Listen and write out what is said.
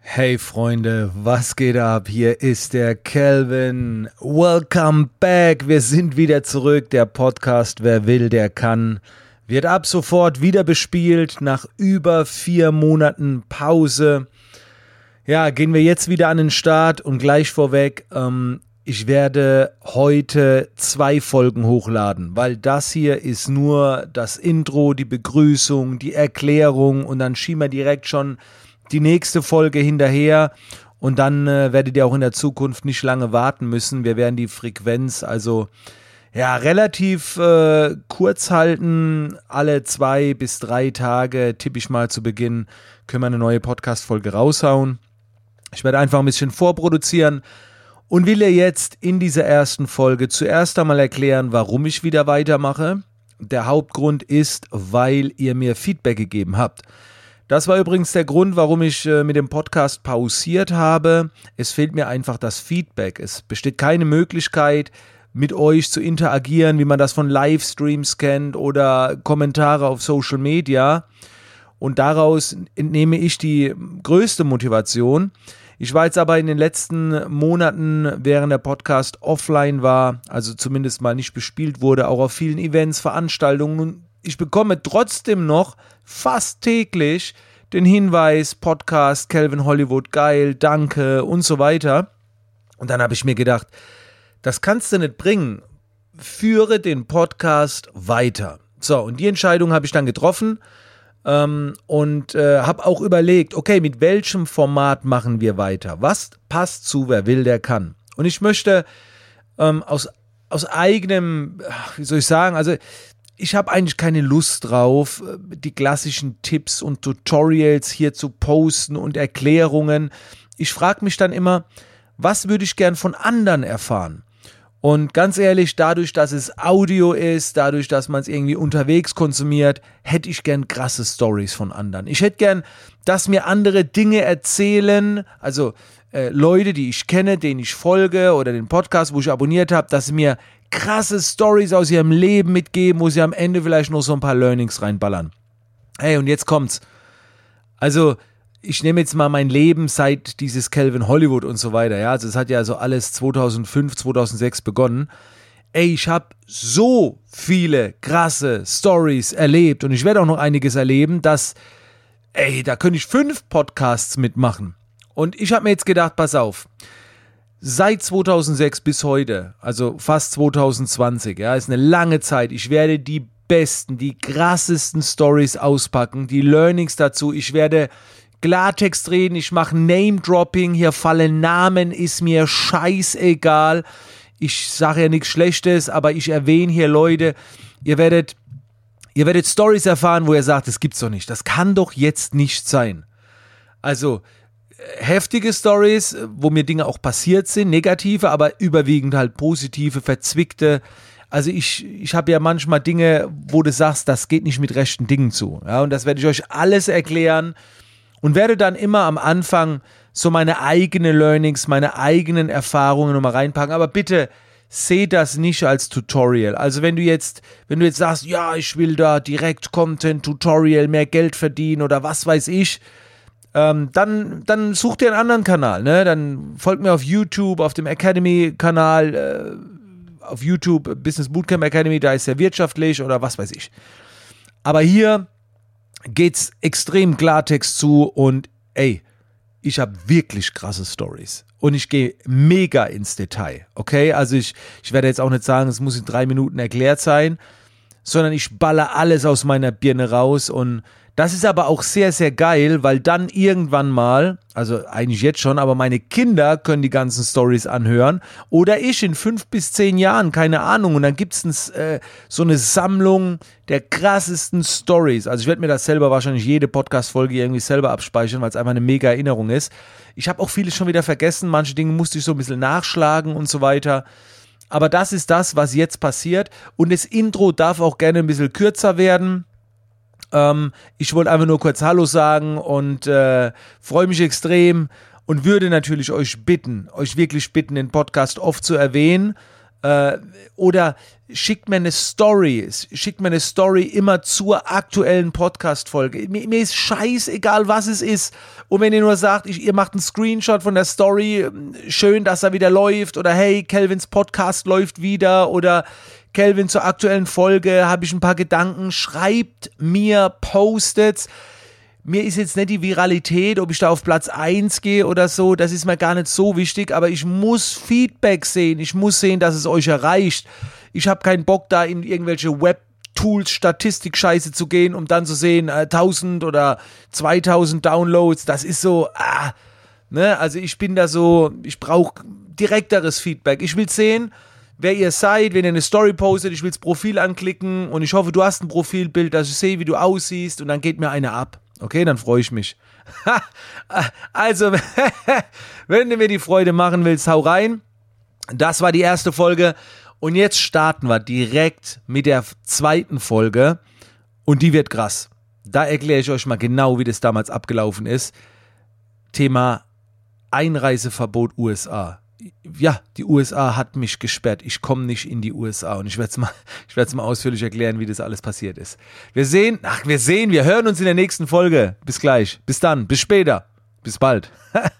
Hey Freunde, was geht ab? Hier ist der Kelvin. Welcome back. Wir sind wieder zurück. Der Podcast Wer will, der kann. Wird ab sofort wieder bespielt nach über vier Monaten Pause. Ja, gehen wir jetzt wieder an den Start und gleich vorweg, ähm, ich werde heute zwei Folgen hochladen, weil das hier ist nur das Intro, die Begrüßung, die Erklärung und dann schieben wir direkt schon die nächste Folge hinterher und dann äh, werdet ihr auch in der Zukunft nicht lange warten müssen. Wir werden die Frequenz also ja relativ äh, kurz halten. Alle zwei bis drei Tage tippe ich mal zu Beginn können wir eine neue Podcast-Folge raushauen. Ich werde einfach ein bisschen vorproduzieren und will ihr jetzt in dieser ersten Folge zuerst einmal erklären, warum ich wieder weitermache. Der Hauptgrund ist, weil ihr mir Feedback gegeben habt. Das war übrigens der Grund, warum ich äh, mit dem Podcast pausiert habe. Es fehlt mir einfach das Feedback. Es besteht keine Möglichkeit, mit euch zu interagieren, wie man das von Livestreams kennt oder Kommentare auf Social Media. Und daraus entnehme ich die größte Motivation. Ich war jetzt aber in den letzten Monaten, während der Podcast offline war, also zumindest mal nicht bespielt wurde, auch auf vielen Events, Veranstaltungen und ich bekomme trotzdem noch fast täglich den Hinweis, Podcast, Calvin Hollywood, geil, danke und so weiter. Und dann habe ich mir gedacht, das kannst du nicht bringen. Führe den Podcast weiter. So, und die Entscheidung habe ich dann getroffen ähm, und äh, habe auch überlegt, okay, mit welchem Format machen wir weiter? Was passt zu, wer will, der kann. Und ich möchte ähm, aus, aus eigenem, wie soll ich sagen, also ich habe eigentlich keine Lust drauf, die klassischen Tipps und Tutorials hier zu posten und Erklärungen. Ich frage mich dann immer, was würde ich gern von anderen erfahren? Und ganz ehrlich, dadurch, dass es Audio ist, dadurch, dass man es irgendwie unterwegs konsumiert, hätte ich gern krasse Stories von anderen. Ich hätte gern, dass mir andere Dinge erzählen, also äh, Leute, die ich kenne, denen ich folge oder den Podcast, wo ich abonniert habe, dass sie mir krasse Stories aus ihrem Leben mitgeben, wo sie am Ende vielleicht noch so ein paar Learnings reinballern. Hey, und jetzt kommt's. Also, ich nehme jetzt mal mein Leben seit dieses Calvin Hollywood und so weiter, ja. Also, es hat ja so alles 2005, 2006 begonnen. Ey, ich habe so viele krasse Stories erlebt und ich werde auch noch einiges erleben, dass, ey, da könnte ich fünf Podcasts mitmachen. Und ich habe mir jetzt gedacht, pass auf, seit 2006 bis heute, also fast 2020, ja, ist eine lange Zeit. Ich werde die besten, die krassesten Stories auspacken, die Learnings dazu. Ich werde Klartext reden, ich mache Name-Dropping, hier fallen Namen, ist mir scheißegal. Ich sage ja nichts Schlechtes, aber ich erwähne hier Leute, ihr werdet, ihr werdet Stories erfahren, wo ihr sagt, das gibt's doch nicht. Das kann doch jetzt nicht sein. Also, heftige Stories, wo mir Dinge auch passiert sind, negative, aber überwiegend halt positive, verzwickte. Also ich, ich habe ja manchmal Dinge, wo du sagst, das geht nicht mit rechten Dingen zu. Ja, und das werde ich euch alles erklären und werde dann immer am Anfang so meine eigenen Learnings, meine eigenen Erfahrungen nochmal reinpacken. Aber bitte seht das nicht als Tutorial. Also wenn du jetzt, wenn du jetzt sagst, ja, ich will da direkt Content, Tutorial, mehr Geld verdienen oder was weiß ich, ähm, dann, dann such dir einen anderen Kanal, ne? Dann folgt mir auf YouTube, auf dem Academy-Kanal, äh, auf YouTube Business Bootcamp Academy, da ist er wirtschaftlich oder was weiß ich. Aber hier geht's extrem Klartext zu und ey, ich habe wirklich krasse Stories. Und ich gehe mega ins Detail, okay? Also ich, ich werde jetzt auch nicht sagen, es muss in drei Minuten erklärt sein, sondern ich baller alles aus meiner Birne raus und das ist aber auch sehr, sehr geil, weil dann irgendwann mal, also eigentlich jetzt schon, aber meine Kinder können die ganzen Stories anhören oder ich in fünf bis zehn Jahren, keine Ahnung. Und dann gibt es äh, so eine Sammlung der krassesten Stories. Also ich werde mir das selber wahrscheinlich jede Podcast-Folge irgendwie selber abspeichern, weil es einfach eine mega Erinnerung ist. Ich habe auch vieles schon wieder vergessen, manche Dinge musste ich so ein bisschen nachschlagen und so weiter. Aber das ist das, was jetzt passiert. Und das Intro darf auch gerne ein bisschen kürzer werden ähm, ich wollte einfach nur kurz Hallo sagen und äh, freue mich extrem und würde natürlich euch bitten, euch wirklich bitten, den Podcast oft zu erwähnen. Äh, oder schickt mir eine Story, schickt mir eine Story immer zur aktuellen Podcast-Folge. Mir, mir, ist scheißegal, was es ist. Und wenn ihr nur sagt, ich, ihr macht einen Screenshot von der Story, schön, dass er wieder läuft, oder hey, Kelvins Podcast läuft wieder, oder Kelvin zur aktuellen Folge habe ich ein paar Gedanken, schreibt mir, postet mir ist jetzt nicht die Viralität, ob ich da auf Platz 1 gehe oder so, das ist mir gar nicht so wichtig, aber ich muss Feedback sehen, ich muss sehen, dass es euch erreicht. Ich habe keinen Bock da in irgendwelche Web Tools, Statistik-Scheiße zu gehen, um dann zu sehen, äh, 1000 oder 2000 Downloads, das ist so, ah, ne, also ich bin da so, ich brauche direkteres Feedback. Ich will sehen, wer ihr seid, wenn ihr eine Story postet, ich will das Profil anklicken und ich hoffe, du hast ein Profilbild, dass ich sehe, wie du aussiehst und dann geht mir eine ab. Okay, dann freue ich mich. also, wenn du mir die Freude machen willst, hau rein. Das war die erste Folge. Und jetzt starten wir direkt mit der zweiten Folge. Und die wird krass. Da erkläre ich euch mal genau, wie das damals abgelaufen ist. Thema Einreiseverbot USA ja, die USA hat mich gesperrt. Ich komme nicht in die USA und ich werde es mal, ich werde mal ausführlich erklären, wie das alles passiert ist. Wir sehen, ach, wir sehen, wir hören uns in der nächsten Folge. Bis gleich. Bis dann. Bis später. Bis bald.